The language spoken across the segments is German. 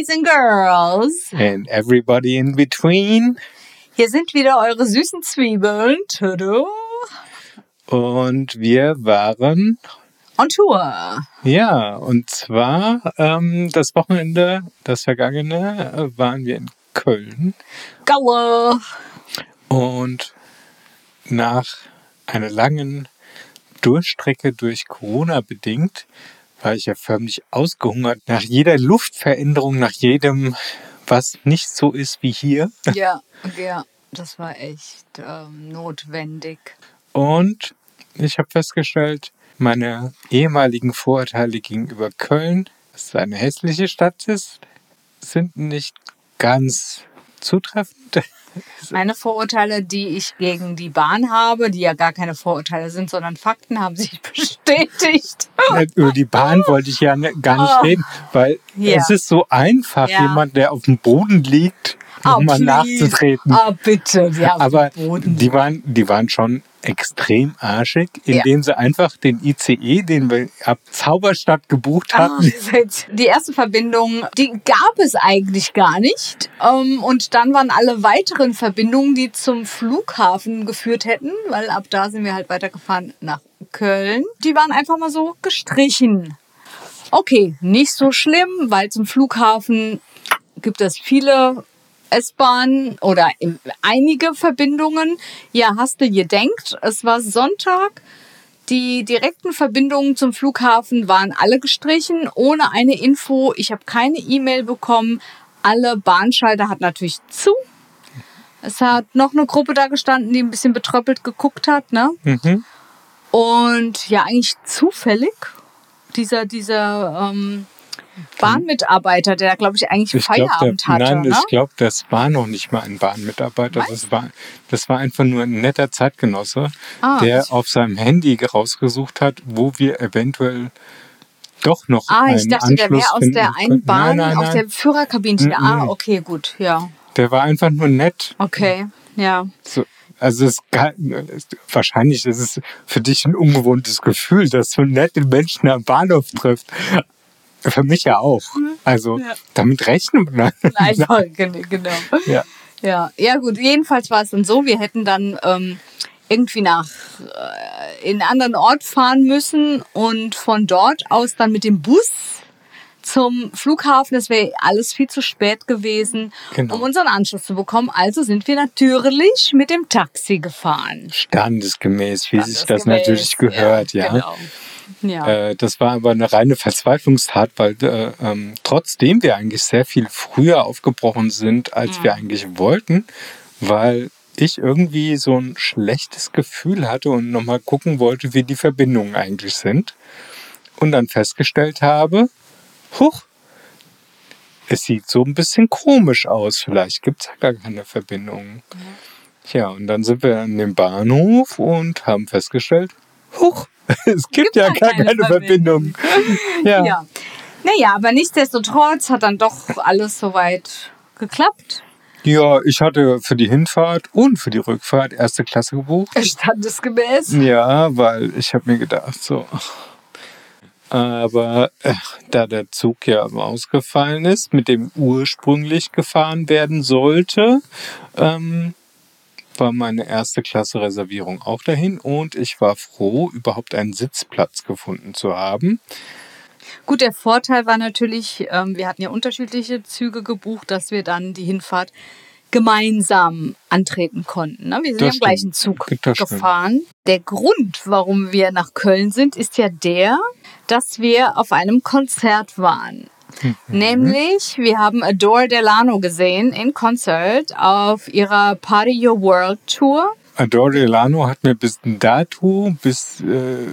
Boys and Girls. And everybody in between. Hier sind wieder eure süßen Zwiebeln. Tudu. Und wir waren On Tour. Ja, und zwar ähm, das Wochenende, das vergangene, äh, waren wir in Köln. Galle. Und nach einer langen Durchstrecke durch Corona bedingt, war ich ja förmlich ausgehungert. Nach jeder Luftveränderung, nach jedem, was nicht so ist wie hier. Ja, ja, das war echt ähm, notwendig. Und ich habe festgestellt, meine ehemaligen Vorurteile gegenüber Köln, dass es eine hässliche Stadt ist, sind nicht ganz zutreffend. Meine Vorurteile, die ich gegen die Bahn habe, die ja gar keine Vorurteile sind, sondern Fakten, haben sich bestätigt. Über die Bahn wollte ich ja ne- gar nicht Oh. reden, weil Ja. es ist so einfach, Ja. jemand, der auf dem Boden liegt, nochmal please. nachzutreten. Ah, bitte. Ja, Aber die waren, die waren schon extrem arschig, Ja. indem sie einfach den ICE, den wir ab Zauberstadt gebucht Ah, hatten, Die erste Verbindung, die gab es eigentlich gar nicht. Ähm, Und dann waren alle weiteren Verbindungen, die zum Flughafen geführt hätten, weil ab da sind wir halt weitergefahren nach Köln. Die waren einfach mal so gestrichen. Okay, nicht so schlimm, weil zum Flughafen gibt es viele S-Bahnen oder einige Verbindungen. Ja, hast du gedenkt, es war Sonntag. Die direkten Verbindungen zum Flughafen waren alle gestrichen, ohne eine Info. Ich habe keine E-Mail bekommen. Alle Bahnschalter hat natürlich zu. Es hat noch eine Gruppe da gestanden, die ein bisschen betröppelt geguckt hat. Ne? Mhm. Und ja, eigentlich zufällig, dieser, dieser ähm, Bahnmitarbeiter, der, glaube ich, eigentlich Ich Feierabend hatte. nein, ne? ich glaube, das war noch nicht mal ein Bahnmitarbeiter. Das war, das war einfach nur ein netter Zeitgenosse, Ah, der ich- auf seinem Handy rausgesucht hat, wo wir eventuell doch noch Ah, ich einen dachte, der Anschluss wäre aus der einen. Bahn, nein, nein, aus nein. der Führerkabine. Mm, Ah, mm. okay, gut, ja. Der war einfach nur nett. Okay, ja. So, also es kann, wahrscheinlich ist es für dich ein ungewohntes Gefühl, dass du nette Menschen am Bahnhof triffst. Für mich ja auch. Also Ja. damit rechnen wir. Gen- genau. Ja. Ja, ja gut, jedenfalls war es dann so, wir hätten dann ähm, irgendwie nach äh, in einen anderen Ort fahren müssen und von dort aus dann mit dem Bus zum Flughafen. Das wäre alles viel zu spät gewesen, Genau. um unseren Anschluss zu bekommen. Also sind wir natürlich mit dem Taxi gefahren. Standesgemäß, wie sich das Standesgemäß, natürlich gehört, ja. Genau. Ja. Äh, das war aber eine reine Verzweiflungstat, weil äh, ähm, trotzdem wir eigentlich sehr viel früher aufgebrochen sind, als wir eigentlich wollten, weil ich irgendwie so ein schlechtes Gefühl hatte und nochmal gucken wollte, wie die Verbindungen eigentlich sind. Und dann festgestellt habe, huch, es sieht so ein bisschen komisch aus. Vielleicht gibt es ja gar keine Verbindungen. Tja, und dann sind wir an dem Bahnhof und haben festgestellt, huch, es gibt, ja ja gar keine keine Verbindung. Ja. Ja. Naja, aber nichtsdestotrotz hat dann doch alles soweit geklappt. ja, ich hatte für die Hinfahrt und für die Rückfahrt erste Klasse gebucht. Standesgemäß. Ja, weil ich habe mir gedacht, so. Aber äh, da der Zug ja ausgefallen ist, mit dem ursprünglich gefahren werden sollte, ähm, war meine erste Klasse Reservierung auch dahin und ich war froh, überhaupt einen Sitzplatz gefunden zu haben. Gut, der Vorteil war natürlich, ähm, wir hatten ja unterschiedliche Züge gebucht, dass wir dann die Hinfahrt gemeinsam antreten konnten. Ne? Wir sind Das ja im gleichen stimmt. Zug Das stimmt. gefahren. Der Grund, warum wir nach Köln sind, ist ja der, dass wir auf einem Konzert waren. Mhm. Nämlich, wir haben Adore Delano gesehen in Konzert auf ihrer Party Your World Tour. Adore Delano hat mir bis dato, bis äh,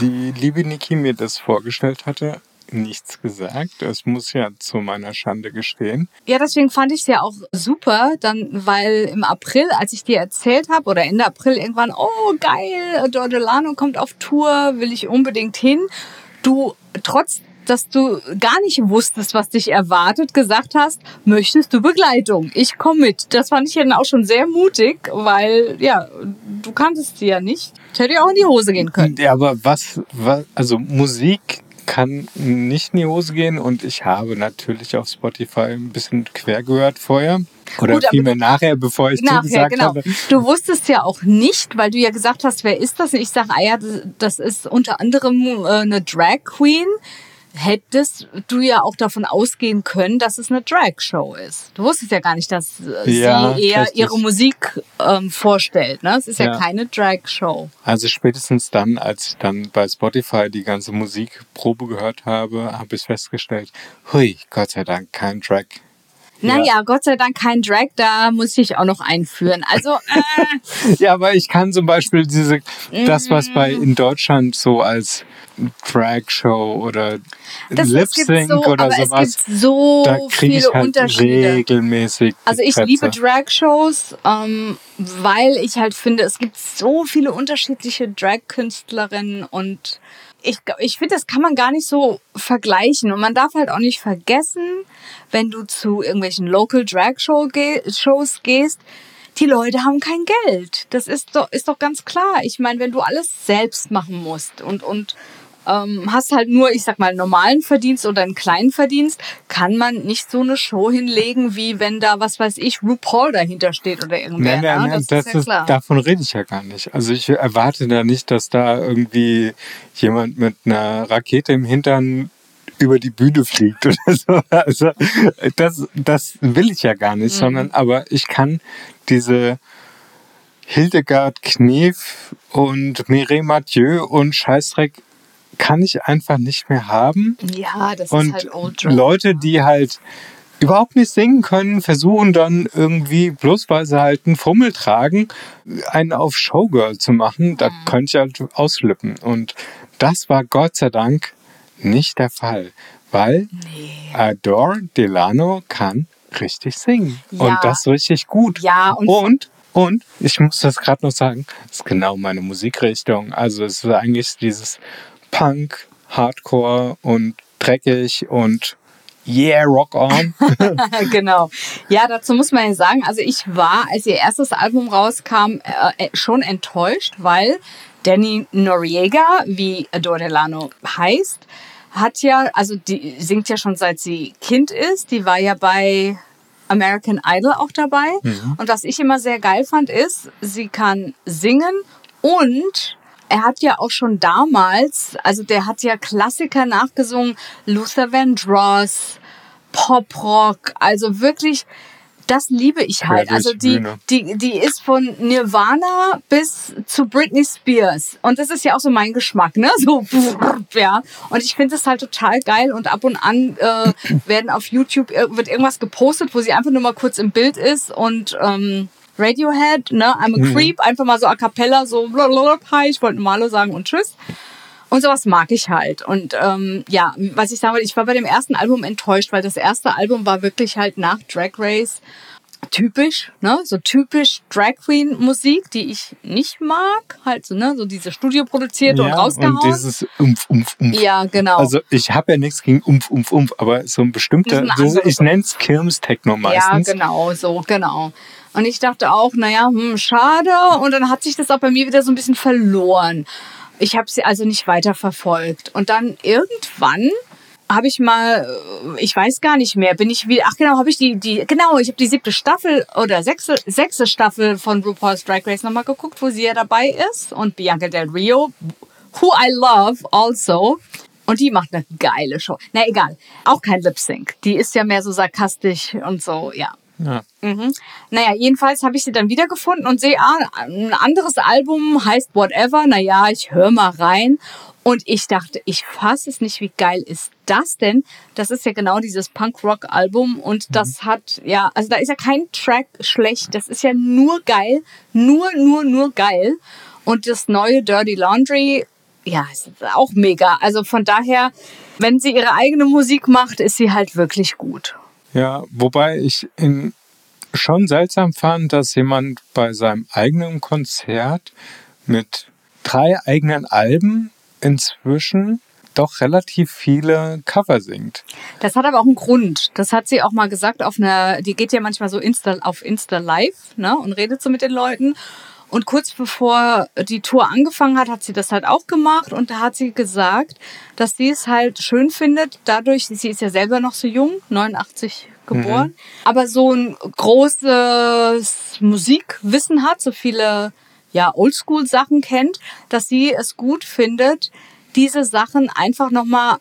die liebe Niki mir das vorgestellt hatte, nichts gesagt. Das muss ja zu meiner Schande gestehen. Ja, deswegen fand ich es ja auch super, dann, weil im April, als ich dir erzählt habe, oder Ende April irgendwann, oh geil, Adore Delano kommt auf Tour, will ich unbedingt hin. Du, trotz, dass du gar nicht wusstest, was dich erwartet, gesagt hast, möchtest du Begleitung? Ich komme mit. Das fand ich ja dann auch schon sehr mutig, weil, ja, du kanntest sie ja nicht. Das hätte ja auch in die Hose gehen können. Ja, aber was, was also Musik kann nicht in die Hose gehen und ich habe natürlich auf Spotify ein bisschen quer gehört vorher. Oder Gut, vielmehr nachher, bevor ich Nachher, zugesagt genau. habe. Du wusstest ja auch nicht, weil du ja gesagt hast, wer ist das? Und ich sage, ah ja, das- das ist unter anderem äh, eine Drag Queen. Hättest du ja auch davon ausgehen können, dass es eine Drag-Show ist. Du wusstest ja gar nicht, dass äh, Ja, sie eher richtig. ihre Musik ähm, vorstellt. Ne? Es ist ja, Ja. keine Drag-Show. Also spätestens dann, als ich dann bei Spotify die ganze Musikprobe gehört habe, habe ich festgestellt, hui, Gott sei Dank, kein Track. Naja, Gott sei Dank kein Drag, da muss ich auch noch einführen. Also, äh, Ja, aber ich kann zum Beispiel diese, das, was bei Mm. in Deutschland so als Drag-Show oder das, es Lip-Sync gibt so, oder aber sowas, es gibt so da kriege viele ich halt Unterschiede. regelmäßig. Also ich Krätze. liebe Drag-Shows, ähm, weil ich halt finde, es gibt so viele unterschiedliche Drag-Künstlerinnen und ich, ich finde, das kann man gar nicht so vergleichen. Und man darf halt auch nicht vergessen, wenn du zu irgendwelchen Local Drag-Shows geh Shows gehst, die Leute haben kein Geld. Das ist doch, ist doch ganz klar. Ich meine, wenn du alles selbst machen musst und, und ähm, hast halt nur, ich sag mal, einen normalen Verdienst oder einen kleinen Verdienst, kann man nicht so eine Show hinlegen, wie wenn da, was weiß ich, RuPaul dahinter steht oder irgendwer. Nein, nein, ne? nein, das, das ist ja klar. davon rede ich ja gar nicht. Also ich erwarte da nicht, dass da irgendwie jemand mit einer Rakete im Hintern über die Bühne fliegt oder so. Also das, das will ich ja gar Mhm. nicht, sondern aber ich kann diese Hildegard Knef und Mireille Mathieu und Scheißdreck kann ich einfach nicht mehr haben. ja, das Und ist halt Old Drag. Leute, die halt überhaupt nicht singen können, versuchen dann irgendwie, bloß weil sie halt einen Fummel tragen, einen auf Showgirl zu machen. Da Mhm. könnte ich halt ausflippen. Und das war Gott sei Dank nicht der Fall, weil Adore Delano kann richtig singen. Ja. Und das richtig gut. Ja, und- und und ich muss das gerade noch sagen, das ist genau meine Musikrichtung. Also es ist eigentlich dieses Punk, Hardcore und dreckig und yeah, rock on. genau. Ja, dazu muss man ja sagen, also ich war, als ihr erstes Album rauskam, äh, schon enttäuscht, weil Danny Noriega, wie Adore Delano heißt, hat ja, also die singt ja schon seit sie Kind ist. Die war ja bei American Idol auch dabei. Und was ich immer sehr geil fand, ist, sie kann singen und er hat ja auch schon damals, also der hat ja Klassiker nachgesungen, Luther Vandross, Pop-Rock, also wirklich, das liebe ich halt. Also die die, die, ist von Nirvana bis zu Britney Spears. Und das ist ja auch so mein Geschmack, ne? So, ja. Und ich finde es halt total geil. Und ab und an äh, werden auf YouTube ir- wird irgendwas gepostet, wo sie einfach nur mal kurz im Bild ist und ähm, Radiohead, ne? I'm a Creep, einfach mal so a cappella, so blablabla, hi, ich wollte Malo sagen und tschüss. Und sowas mag ich halt. Und ähm, ja, was ich sagen wollte, ich war bei dem ersten Album enttäuscht, weil das erste Album war wirklich halt nach Drag Race typisch, ne? So typisch Drag Queen Musik, die ich nicht mag. Halt so, ne? So diese studioproduzierte und rausgehauen. und dieses Umf, Umf, Umf. ja, genau. Also ich habe ja nichts gegen Umf, Umf, Umf, aber so ein bestimmter, anderes- ich nenne es Kirmes-Techno ja, meistens. genau, so, genau. Und ich dachte auch, naja, hm, schade. Und dann hat sich das auch bei mir wieder so ein bisschen verloren. Ich habe sie also nicht weiter verfolgt. Und dann irgendwann habe ich mal, äh, ich weiß gar nicht mehr, bin ich wieder, ach genau, habe ich die, die, genau, ich habe die siebte Staffel oder sechste, sechste Staffel von RuPaul's Drag Race nochmal geguckt, wo sie ja dabei ist und Bianca Del Rio, who I love also. Und die macht eine geile Show. Na egal, auch kein Lip Sync. Die ist ja mehr so sarkastisch und so, ja. Ja. Mhm. Naja, jedenfalls habe ich sie dann wiedergefunden und sehe, ah, ein anderes Album heißt Whatever. Naja, ich höre mal rein. Und ich dachte, ich fasse es nicht, wie geil ist das denn? Das ist ja genau dieses Punk-Rock-Album und das hat, ja, also da ist ja kein Track schlecht. Das ist ja nur geil. Nur, nur, nur geil. Und das neue Dirty Laundry, ja, ist auch mega. Also von daher, wenn sie ihre eigene Musik macht, ist sie halt wirklich gut. Ja, wobei ich in, schon seltsam fand, dass jemand bei seinem eigenen Konzert mit drei eigenen Alben inzwischen doch relativ viele Cover singt. Das hat aber auch einen Grund. Das hat sie auch mal gesagt auf einer, die geht ja manchmal so Insta, auf Insta Live, ne, und redet so mit den Leuten. Und kurz bevor die Tour angefangen hat, hat sie das halt auch gemacht und da hat sie gesagt, dass sie es halt schön findet, dadurch, sie ist ja selber noch so jung, 89 geboren, aber so ein großes Musikwissen hat, so viele ja, Oldschool-Sachen kennt, dass sie es gut findet, diese Sachen einfach nochmal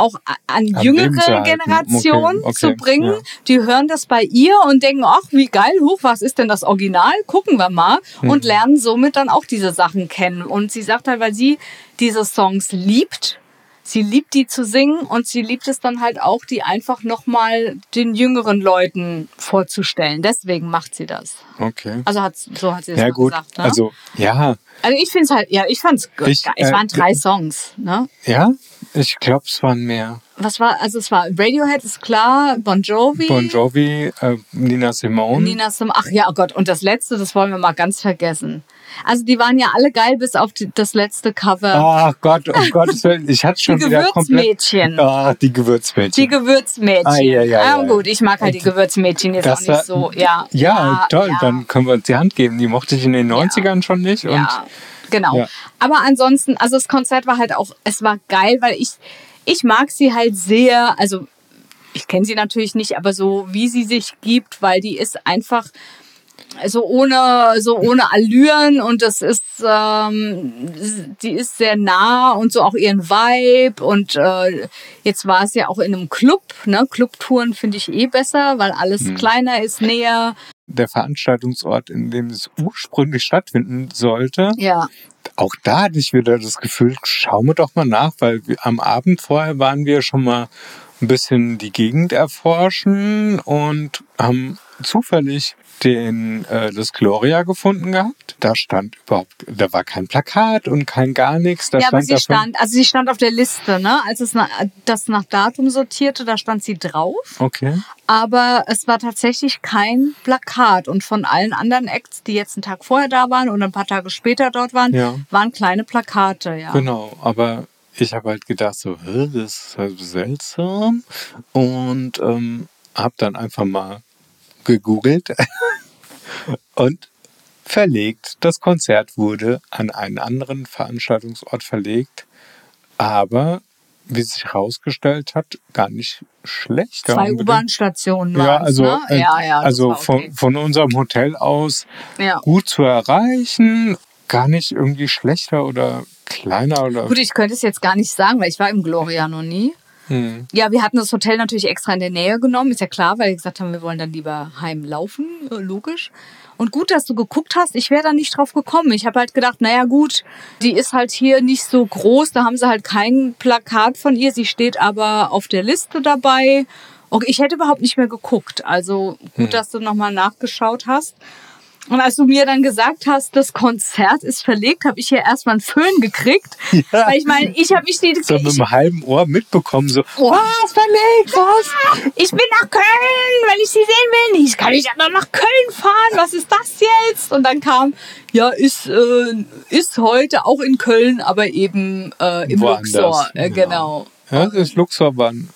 auch an Am jüngere. Generationen Okay, okay, zu bringen. ja. Die hören das bei ihr und denken, ach, wie geil, huch, was ist denn das Original? Gucken wir mal. Mhm. Und lernen somit dann auch diese Sachen kennen. Und sie sagt halt, weil sie diese Songs liebt, sie liebt die zu singen und sie liebt es dann halt auch, die einfach nochmal den jüngeren Leuten vorzustellen. Deswegen macht sie das. Okay. Also hat, so hat sie das Ja mal gut, gesagt. Ne? also ja, also ich finde es halt, ja, ich fand's gut. Ich, es äh, waren drei Songs, ne? ja, ich glaube, es waren mehr. Was war, also es war Radiohead ist klar, Bon Jovi. Bon Jovi, äh, Nina Simone. Nina Sim ach ja, oh Gott, und das letzte, das wollen wir mal ganz vergessen. Also die waren ja alle geil, bis auf die, das letzte Cover. Ach Gott, um Gottes Willen, ich hatte schon Die wieder komplett. Gewürzmädchen. Ah, die Gewürzmädchen. Die Gewürzmädchen. Ah, ja, ja, ja. gut, ich mag halt die Gewürzmädchen jetzt auch nicht war- so. Ja, ja, toll, ja. dann können wir uns die Hand geben. Die mochte ich in den 90ern schon nicht. Und Ja, genau. Ja. Aber ansonsten, also das Konzert war halt auch, es war geil, weil ich, ich mag sie halt sehr, also ich kenne sie natürlich nicht, aber so wie sie sich gibt, weil die ist einfach so ohne so ohne Allüren und das ist ähm, die ist sehr nah und so auch ihren Vibe und äh, jetzt war es ja auch in einem Club ne? Clubtouren finde ich eh besser weil alles Hm. kleiner ist näher. Der Veranstaltungsort, in dem es ursprünglich stattfinden sollte, ja. auch da hatte ich wieder das Gefühl, schauen wir doch mal nach, weil wir, am Abend vorher waren wir schon mal ein bisschen die Gegend erforschen und haben zufällig den, äh, das Gloria gefunden gehabt. Da stand überhaupt, da war kein Plakat und kein gar nichts. Da ja, aber stand sie davon- stand, also sie stand auf der Liste, ne? Als es na, das nach Datum sortierte, da stand sie drauf. Okay. Aber es war tatsächlich kein Plakat. Und von allen anderen Acts, die jetzt einen Tag vorher da waren und ein paar Tage später dort waren, Ja. waren kleine Plakate, ja. Genau, aber ich habe halt gedacht, so, das ist halt seltsam. Und ähm, habe dann einfach mal gegoogelt und verlegt. Das Konzert wurde an einen anderen Veranstaltungsort verlegt, aber wie sich herausgestellt hat, gar nicht schlechter. Zwei. U-Bahn-Stationen Ja, also, ne? äh, ja, ja, also von, okay. von unserem Hotel aus ja. gut zu erreichen, gar nicht irgendwie schlechter oder kleiner oder. Gut, ich könnte es jetzt gar nicht sagen, weil ich war im Gloria noch nie. Hm. Ja, wir hatten das Hotel natürlich extra in der Nähe genommen, ist ja klar, weil wir gesagt haben, wir wollen dann lieber heimlaufen, äh, logisch. Und gut, dass du geguckt hast, ich wäre da nicht drauf gekommen. Ich habe halt gedacht, naja gut, die ist halt hier nicht so groß, da haben sie halt kein Plakat von ihr, sie steht aber auf der Liste dabei. Okay, ich hätte überhaupt nicht mehr geguckt, also gut, dass du nochmal nachgeschaut hast. Und als du mir dann gesagt hast, das Konzert ist verlegt, habe ich hier erstmal einen Föhn gekriegt. Ja. Weil ich meine, ich habe mich die, So mit einem halben Ohr mitbekommen, so, Oh. was verlegt, was? ich bin nach Köln, weil ich sie sehen will. Ich kann nicht noch nach Köln fahren. Was ist das jetzt? Und dann kam, ja, ist, äh, ist heute auch in Köln, aber eben äh, im Woanders, Luxor. Äh, genau. Ja, das Luxor war ein,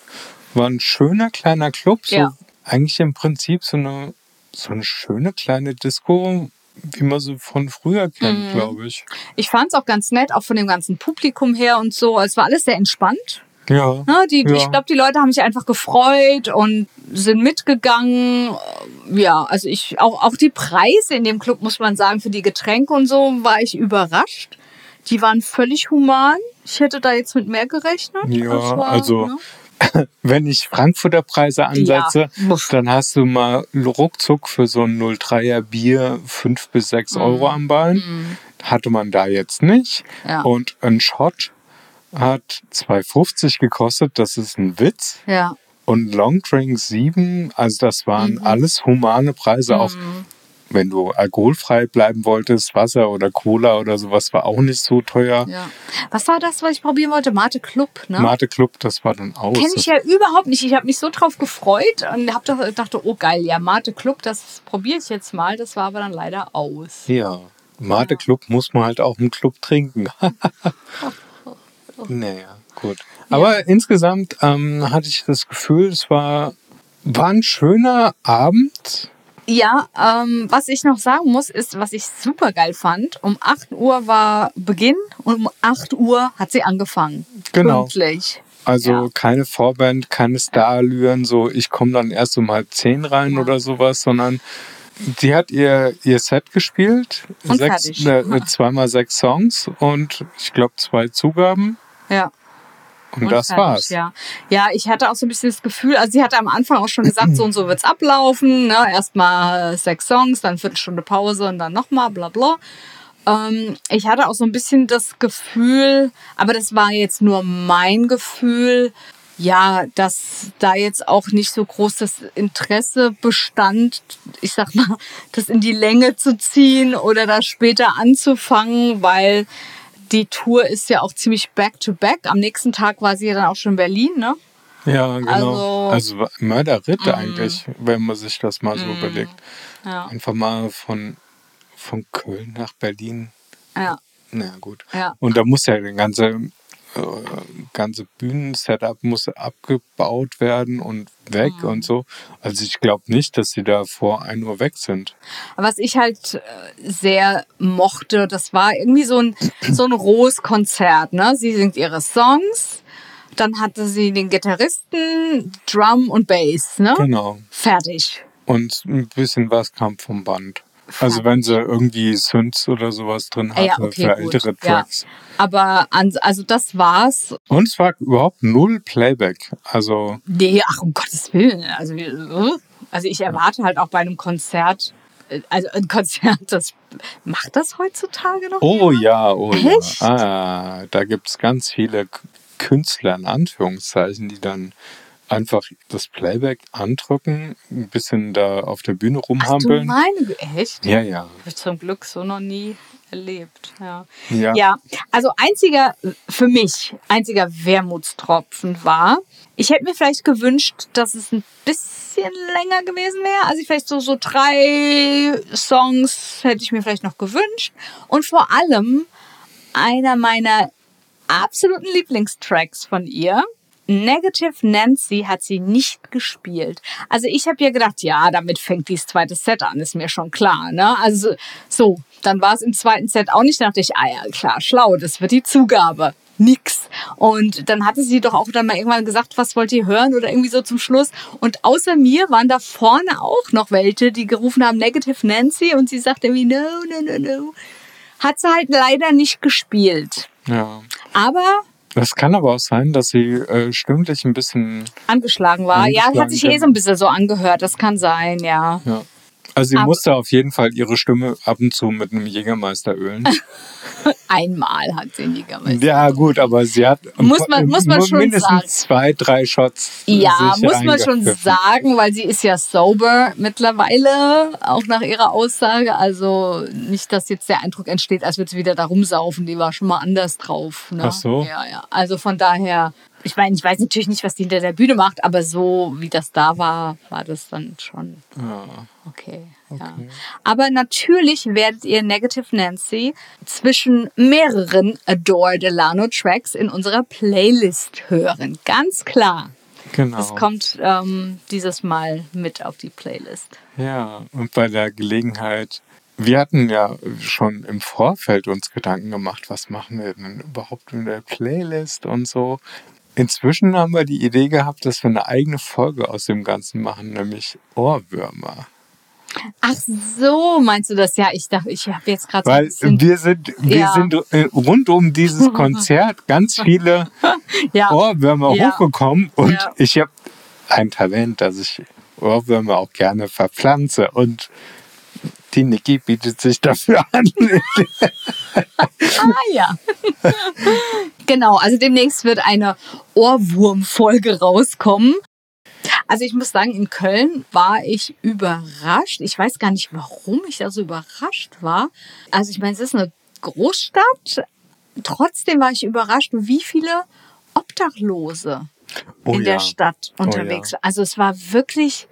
war ein schöner kleiner Club, so Ja. eigentlich im Prinzip so eine, so eine schöne kleine Disco, wie man sie von früher Mhm. kennt, glaube ich. Ich fand es auch ganz nett, auch von dem ganzen Publikum her und so. Es war alles sehr entspannt. Ja. Ne? Die, Ja. Ich glaube, die Leute haben sich einfach gefreut und sind mitgegangen. Ja, also ich, auch, auch die Preise in dem Club, muss man sagen, für die Getränke und so, war ich überrascht. Die waren völlig human. Ich hätte da jetzt mit mehr gerechnet. Ja, war, also ne? wenn ich Frankfurter Preise ansetze, Ja, dann hast du mal ruckzuck für so ein 03er Bier 5 bis Mhm. 6 Euro am Bein. Hatte man da jetzt nicht. Ja. Und ein Shot hat 2,50 gekostet, das ist ein Witz. Ja. Und Longdrink 7, also das waren Mhm. alles humane Preise. Auch wenn du alkoholfrei bleiben wolltest, Wasser oder Cola oder sowas war auch nicht so teuer. ja. Was war das, was ich probieren wollte? Mate Club, ne? Mate Club, das war dann aus. Kenne ich ja überhaupt nicht. Ich habe mich so drauf gefreut und hab doch, dachte, oh geil, ja, Mate Club, das probiere ich jetzt mal. Das war aber dann leider aus. Ja, Mate Club muss man halt auch im Club trinken. naja, gut. Aber insgesamt ähm, hatte ich das Gefühl, es war, war ein schöner Abend. Ja, ähm, was ich noch sagen muss, ist, was ich super geil fand. Um 8 Uhr war Beginn und um 8 Uhr hat sie angefangen. Genau. Pünktlich. Also Ja. keine Vorband, keine Starallüren, so ich komme dann erst um halb zehn rein oder sowas, sondern sie hat ihr, ihr Set gespielt. Und sechs, fertig. ne, ne, zweimal sechs Songs und ich glaube zwei Zugaben. Ja. Und, Und das fertig, war's. Ja. ja, ich hatte auch so ein bisschen das Gefühl, also sie hatte am Anfang auch schon gesagt, so und so wird's ablaufen. Ne? Erstmal sechs Songs, dann Viertelstunde Pause und dann nochmal, bla bla. Ähm, ich hatte auch so ein bisschen das Gefühl, aber das war jetzt nur mein Gefühl, ja, dass da jetzt auch nicht so groß das Interesse bestand, ich sag mal, das in die Länge zu ziehen oder da später anzufangen, weil die Tour ist ja auch ziemlich back to back. Am nächsten Tag war sie ja dann auch schon in Berlin, ne? Ja, genau. Also- Also, Mörderritt eigentlich, wenn man sich das mal so überlegt. Ja. Einfach mal von, von Köln nach Berlin. Ja. Na gut. Ja. Und da muss ja der ganze, ganze Bühnensetup muss abgebaut werden und weg Mhm. und so. Also ich glaube nicht, dass sie da vor 1 Uhr weg sind. Was ich halt äh, sehr mochte, das war irgendwie so ein, so ein rohes Konzert. Ne? Sie singt ihre Songs, dann hatte sie den Gitarristen, Drum und Bass. Ne? Genau. Fertig. Und ein bisschen was kam vom Band. Also wenn sie irgendwie Synths oder sowas drin Ah hatte ja, okay, für gut. ältere Ja. Tracks. Aber an, also das war's. Und es war überhaupt null Playback. Also Nee, ach um Gottes Willen. Also, also ich erwarte halt auch bei einem Konzert, äh, also ein Konzert, das macht das heutzutage noch? Oh ja, oh Echt? ja. Ah, da gibt es ganz viele Künstler in Anführungszeichen, die dann einfach das Playback andrücken, ein bisschen da auf der Bühne Ach du rumhampeln. meine, echt? Ja, ja. Habe ich zum Glück so noch nie erlebt. Ja. Ja. ja, also einziger, für mich, einziger Wermutstropfen war, ich hätte mir vielleicht gewünscht, dass es ein bisschen länger gewesen wäre. Also vielleicht so, so drei Songs hätte ich mir vielleicht noch gewünscht. Und vor allem einer meiner absoluten Lieblingstracks von ihr. Negative Nancy hat sie nicht gespielt. Also ich habe ja gedacht, ja, damit fängt dieses zweite Set an, ist mir schon klar. Ne? Also so, dann war es im zweiten Set auch nicht. Da dachte ich, ah ja, klar, schlau, das wird die Zugabe. Nix. Und dann hatte sie doch auch dann mal irgendwann gesagt, was wollt ihr hören oder irgendwie so zum Schluss. Und außer mir waren da vorne auch noch welche, die gerufen haben Negative Nancy und sie sagte irgendwie, no, no, no, no. Hat sie halt leider nicht gespielt. ja. Aber Das kann aber auch sein, dass sie äh, stimmlich ein bisschen. angeschlagen war. ja, Angeschlagen, hat sich eh so ein bisschen so angehört. Das kann sein, ja. Ja. Also sie Aber- musste auf jeden Fall ihre Stimme ab und zu mit einem Jägermeister ölen. Einmal hat sie nie gemacht. ja, gut, aber sie hat Muss man- muss man schon mindestens sagen. zwei, drei Shots. Ja, sich muss man schon sagen, weil sie ist ja sober mittlerweile, auch nach ihrer Aussage. Also nicht, dass jetzt der Eindruck entsteht, als würde sie wieder da rumsaufen. Die war schon mal anders drauf. Ne? Ach so. Ja, ja. Also von daher, ich meine, ich weiß natürlich nicht, was die hinter der Bühne macht, aber so wie das da war, war das dann schon Ja. Okay, ja. Aber natürlich werdet ihr Negative Nancy zwischen mehreren Adore Delano Tracks in unserer Playlist hören. Ganz klar. Genau. Es kommt ähm, dieses Mal mit auf die Playlist. Ja, und bei der Gelegenheit, wir hatten ja schon im Vorfeld uns Gedanken gemacht, was machen wir denn überhaupt in der Playlist und so. Inzwischen haben wir die Idee gehabt, dass wir eine eigene Folge aus dem Ganzen machen, nämlich Ohrwürmer. Ach so, meinst du das? Ja, ich dachte, ich habe jetzt gerade so Weil bisschen... wir sind, wir Ja. sind äh, rund um dieses Konzert ganz viele ja, Ohrwürmer Ja. hochgekommen und ich habe ein Talent, dass ich Ohrwürmer auch gerne verpflanze und die Niki bietet sich dafür an. Ah ja. Genau, also demnächst wird eine Ohrwurm-Folge rauskommen. Also ich muss sagen, in Köln war ich überrascht. Ich weiß gar nicht, warum ich da so überrascht war. Also ich meine, es ist eine Großstadt. Trotzdem war ich überrascht, wie viele Obdachlose Oh in ja. der Stadt Oh unterwegs ja. waren. Also es war wirklich,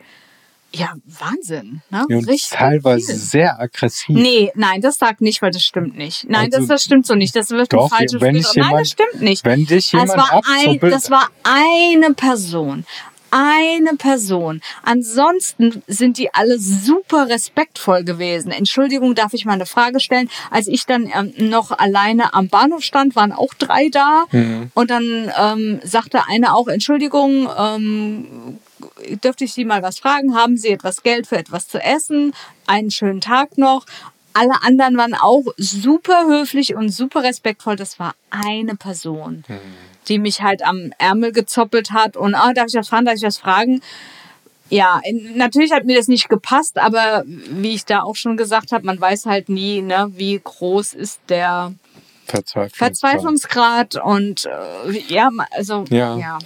ja, Wahnsinn. Ne? Ja, Richtig teilweise viel. sehr aggressiv. Nee, nein, das sagt nicht, weil das stimmt nicht. Nein, Also, das, das stimmt so nicht. Das wird doch, ein falsches wenn Bild. Nein, das stimmt nicht. Wenn dich Das jemand war, ein, das war eine Person. Eine Person. Ansonsten sind die alle super respektvoll gewesen. Entschuldigung, darf ich mal eine Frage stellen? Als ich dann ähm, noch alleine am Bahnhof stand, waren auch drei da. Und dann ähm, sagte eine auch, Entschuldigung, ähm, dürfte ich Sie mal was fragen? Haben Sie etwas Geld für etwas zu essen? Einen schönen Tag noch. Alle anderen waren auch super höflich und super respektvoll. Das war eine Person, die mich halt am Ärmel gezoppelt hat und, ah, darf ich was fragen, darf ich was fragen? Ja, natürlich hat mir das nicht gepasst, aber wie ich da auch schon gesagt habe, man weiß halt nie, ne, wie groß ist der Verzweiflung. Verzweiflungsgrad und äh, ja, also Ja. ja.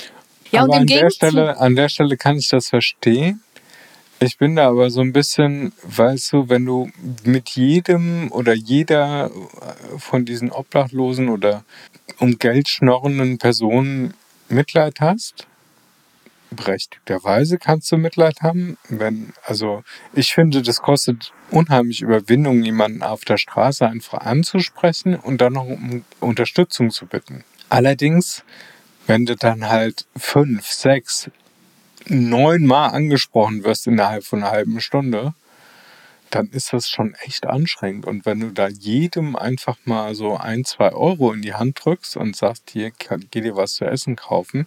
Ja, und im an der, Stelle, an der Stelle kann ich das verstehen. Ich bin da aber so ein bisschen, weißt du, wenn du mit jedem oder jeder von diesen Obdachlosen oder um Geld schnorrenden Personen Mitleid hast, berechtigterweise kannst du Mitleid haben. Wenn, also ich finde, das kostet unheimlich Überwindung, jemanden auf der Straße einfach anzusprechen und dann noch um Unterstützung zu bitten. Allerdings, wenn du dann halt fünf, sechs, neunmal angesprochen wirst innerhalb von einer halben Stunde, dann ist das schon echt anstrengend. Und wenn du da jedem einfach mal so ein, zwei Euro in die Hand drückst und sagst, hier, geh dir was zu essen kaufen,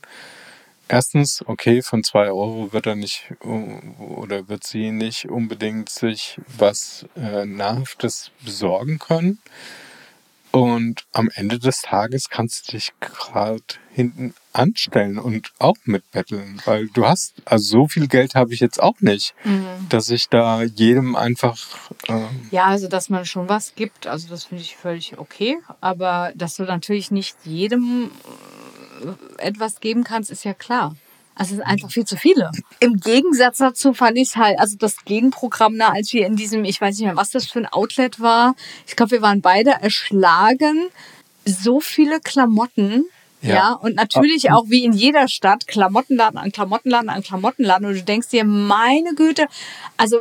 erstens, okay, von zwei Euro wird er nicht oder wird sie nicht unbedingt sich was äh, Nahrhaftes besorgen können. Und am Ende des Tages kannst du dich gerade hinten anstellen und auch mitbetteln, weil du hast, also so viel Geld habe ich jetzt auch nicht, dass ich da jedem einfach, ähm, Ja, also dass man schon was gibt, also das finde ich völlig okay. Aber dass du natürlich nicht jedem äh, etwas geben kannst, ist ja klar. Also es sind einfach viel zu viele. Im Gegensatz dazu fand ich es halt, also das Genprogramm, da, als wir in diesem, ich weiß nicht mehr, was das für ein Outlet war, ich glaube, wir waren beide erschlagen. So viele Klamotten. Ja. Ja. und natürlich auch wie in jeder Stadt Klamottenladen an Klamottenladen an Klamottenladen und du denkst dir, meine Güte, also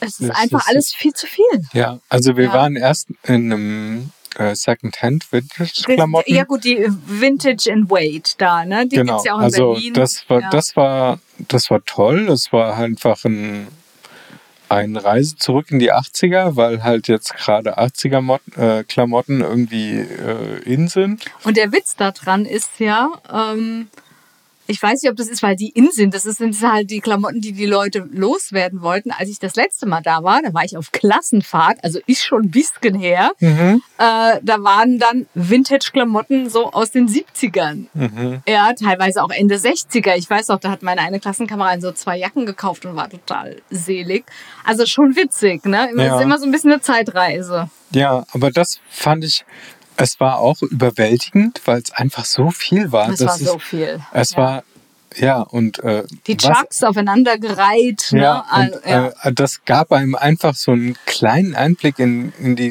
es ist Das einfach ist- alles viel zu viel. ja, also wir Ja. waren erst in einem äh, Second-Hand-Vintage-Klamotten. Ja gut, die Vintage and Wait da, ne? Die genau, gibt's ja auch in also Berlin. das war, ja. das war, das war toll. Das war einfach ein, eine Reise zurück in die 80er, weil halt jetzt gerade 80er Mod, äh, Klamotten irgendwie äh, in sind. Und der Witz daran ist ja, ähm, ich weiß nicht, ob das ist, weil die in sind. Das sind halt die Klamotten, die die Leute loswerden wollten. Als ich das letzte Mal da war, da war ich auf Klassenfahrt, also ist schon ein bisschen her. Mhm. Äh, da waren dann Vintage-Klamotten so aus den 70ern. Mhm. Ja, teilweise auch Ende 60er. Ich weiß auch, da hat meine eine Klassenkameradin so zwei Jacken gekauft und war total selig. Also schon witzig, ne? Immer, Ja. ist immer so ein bisschen eine Zeitreise. Ja, aber das fand ich, es war auch überwältigend, weil es einfach so viel war. Das war ist- so viel. Es Ja. war, ja, und äh, Die Chucks aufeinandergereiht. Ne? Ja, und, Also, ja. Äh, das gab einem einfach so einen kleinen Einblick in, in die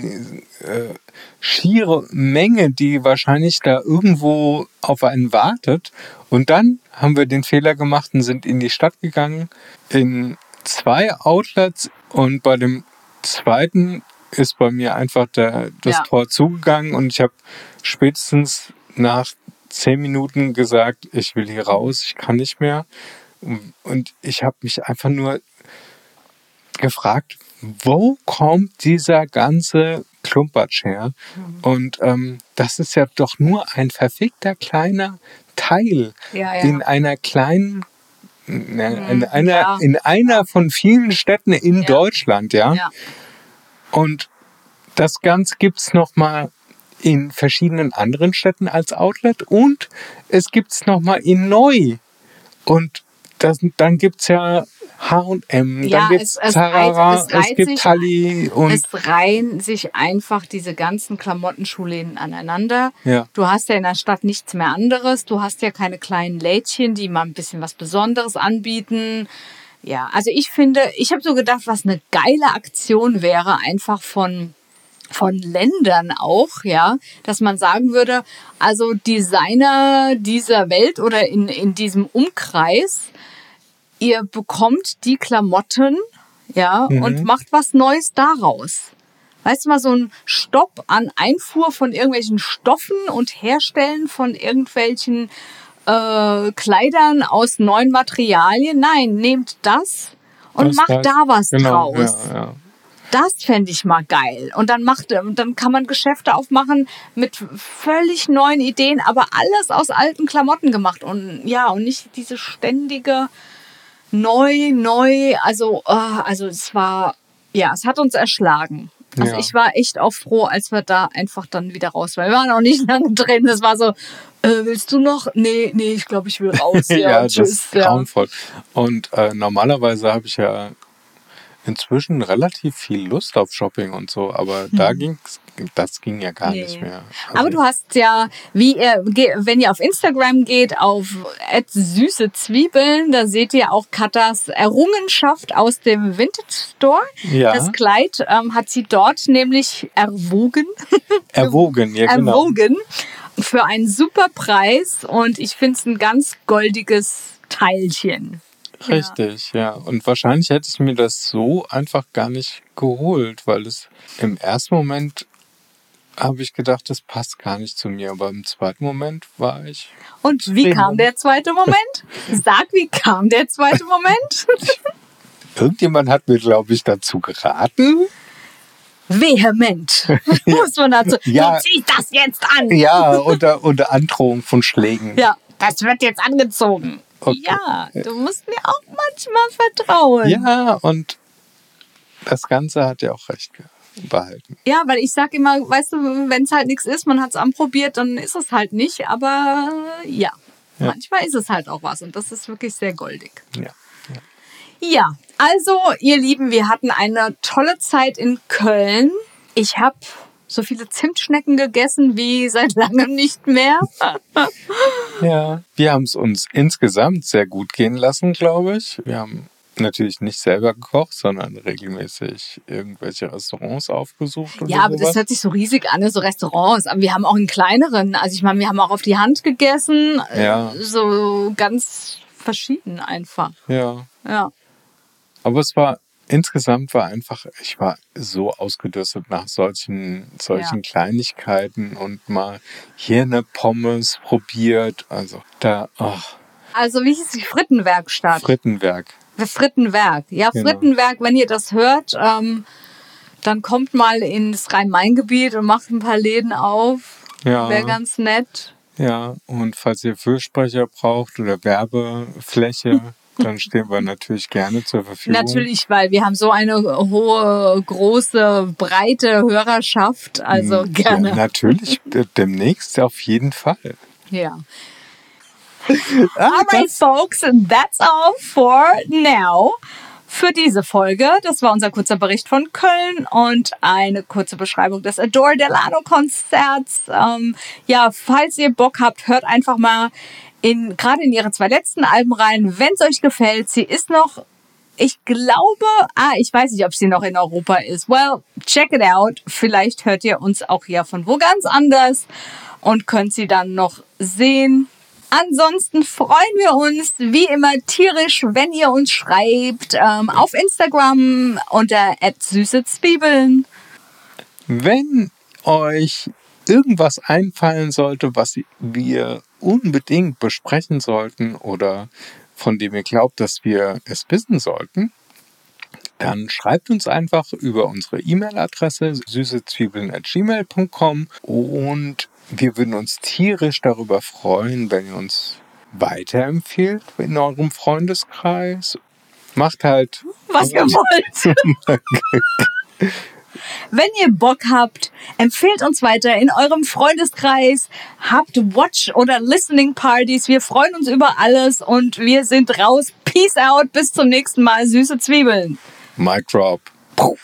äh, schiere Menge, die wahrscheinlich da irgendwo auf einen wartet. Und dann haben wir den Fehler gemacht und sind in die Stadt gegangen, in zwei Outlets und bei dem zweiten ist bei mir einfach der, das Ja. Tor zugegangen und ich habe spätestens nach zehn Minuten gesagt, ich will hier raus, ich kann nicht mehr. Und ich habe mich einfach nur gefragt, wo kommt dieser ganze Klumpatsch her? Mhm. Und ähm, das ist ja doch nur ein verfickter kleiner Teil Ja, ja. in einer kleinen, in, einer, Mhm. ja. in einer von vielen Städten in. Deutschland, ja. Und das Ganze gibt es nochmal in verschiedenen anderen Städten als Outlet und es gibt es nochmal in Neu. Und das, dann gibt es ja H&M, Ja, dann gibt es- es Zara, reiht- es reiht es gibt sich- und es reihen sich einfach diese ganzen Klamottenschuhläden aneinander. Ja. Du hast ja in der Stadt nichts mehr anderes. Du hast ja keine kleinen Lädchen, die mal ein bisschen was Besonderes anbieten. Ja, also ich finde, ich habe so gedacht, was eine geile Aktion wäre, einfach von von Ländern auch, ja, dass man sagen würde, also Designer dieser Welt oder in, in diesem Umkreis, ihr bekommt die Klamotten, ja, und macht was Neues daraus. Weißt du mal, so ein Stopp an Einfuhr von irgendwelchen Stoffen und Herstellen von irgendwelchen äh, Kleidern aus neuen Materialien. Nein, nehmt das und Das macht heißt- da was genau, draus. Ja, ja. Das fände ich mal geil. Und dann macht, dann kann man Geschäfte aufmachen mit völlig neuen Ideen, aber alles aus alten Klamotten gemacht. Und ja, und nicht diese ständige neu, neu. Also, äh, also es war, ja, es hat uns erschlagen. Also Ja. ich war echt auch froh, als wir da einfach dann wieder raus waren. Wir waren auch nicht lange drin. Es war so, äh, willst du noch? Nee, nee, ich glaube, ich will raus. Ja, Ja, das tschüss. ist Ja. grauenvoll. Und äh, normalerweise habe ich ja inzwischen relativ viel Lust auf Shopping und so, aber da ging's, das ging ja gar. Nee. nicht mehr. Aber Also, du hast ja, wie ihr, wenn ihr auf Instagram geht, auf süße Zwiebeln, da seht ihr auch Katas Errungenschaft aus dem Vintage Store. Ja. Das Kleid ähm, hat sie dort nämlich erwogen, erwogen, ja genau. erwogen für einen super Preis und ich finde es ein ganz goldiges Teilchen. Richtig, ja. Und wahrscheinlich hätte ich mir das so einfach gar nicht geholt, weil es im ersten Moment habe ich gedacht, das passt gar nicht zu mir, aber im zweiten Moment war ich. Und wie kam der zweite Moment? Sag, wie kam der zweite Moment? Irgendjemand hat mir, glaube ich, dazu geraten. Vehement, muss man dazu. Ja. Du ziehst das jetzt an. Ja, unter, unter Androhung von Schlägen. Ja, das wird jetzt angezogen. Okay. Ja, du musst mir auch manchmal vertrauen. Ja, und das Ganze hat ja auch recht ge- behalten. Ja, weil ich sag immer, weißt du, wenn es halt nichts ist, man hat es anprobiert, dann ist es halt nicht. Aber äh, ja, Ja. manchmal ist es halt auch was und das ist wirklich sehr goldig. Ja. Ja, also ihr Lieben, wir hatten eine tolle Zeit in Köln. Ich habe so viele Zimtschnecken gegessen wie seit langem nicht mehr. Ja. Wir haben es uns insgesamt sehr gut gehen lassen, glaube ich. Wir haben natürlich nicht selber gekocht, sondern regelmäßig irgendwelche Restaurants aufgesucht. Oder Ja, aber das sowas. hört sich so riesig an, ne, so Restaurants. Aber wir haben auch in kleineren. Also ich meine, wir haben auch auf die Hand gegessen. äh, Ja. So ganz verschieden einfach. Ja. Ja. Aber es war insgesamt war einfach, ich war so ausgedürstet nach solchen, solchen Ja. Kleinigkeiten und mal hier eine Pommes probiert. Also da, ach, Also wie hieß die Frittenwerkstatt? Frittenwerk. Frittenwerk. Ja, Genau. Frittenwerk, wenn ihr das hört, ähm, dann kommt mal ins Rhein-Main-Gebiet und macht ein paar Läden auf. Ja. Wäre ganz nett. Ja, und falls ihr Fürsprecher braucht oder Werbefläche, dann stehen wir natürlich gerne zur Verfügung. Natürlich, weil wir haben so eine hohe, große, breite Hörerschaft. Also Ja, gerne. natürlich, d- demnächst auf jeden Fall. Ja. Ah, Alright, folks, that's all for now. Für diese Folge, das war unser kurzer Bericht von Köln und eine kurze Beschreibung des Adore Delano Konzerts. Ähm, ja, falls ihr Bock habt, hört einfach mal in, gerade in ihre zwei letzten Alben rein, wenn es euch gefällt. Sie ist noch, ich glaube, ah, ich weiß nicht, ob sie noch in Europa ist. Well, check it out. Vielleicht hört ihr uns auch hier von wo ganz anders und könnt sie dann noch sehen. Ansonsten freuen wir uns wie immer tierisch, wenn ihr uns schreibt ähm, auf Instagram unter süße Zwiebeln. Wenn euch irgendwas einfallen sollte, was wir unbedingt besprechen sollten oder von dem ihr glaubt, dass wir es wissen sollten, dann schreibt uns einfach über unsere E-Mail-Adresse süßezwiebeln.gmail.com und wir würden uns tierisch darüber freuen, wenn ihr uns weiterempfehlt in eurem Freundeskreis. Macht halt Was ihr wollt. Wenn ihr Bock habt, empfehlt uns weiter in eurem Freundeskreis, habt Watch- oder Listening-Partys. Wir freuen uns über alles und wir sind raus. Peace out, bis zum nächsten Mal, süße Zwiebeln. Mic Drop. Puh.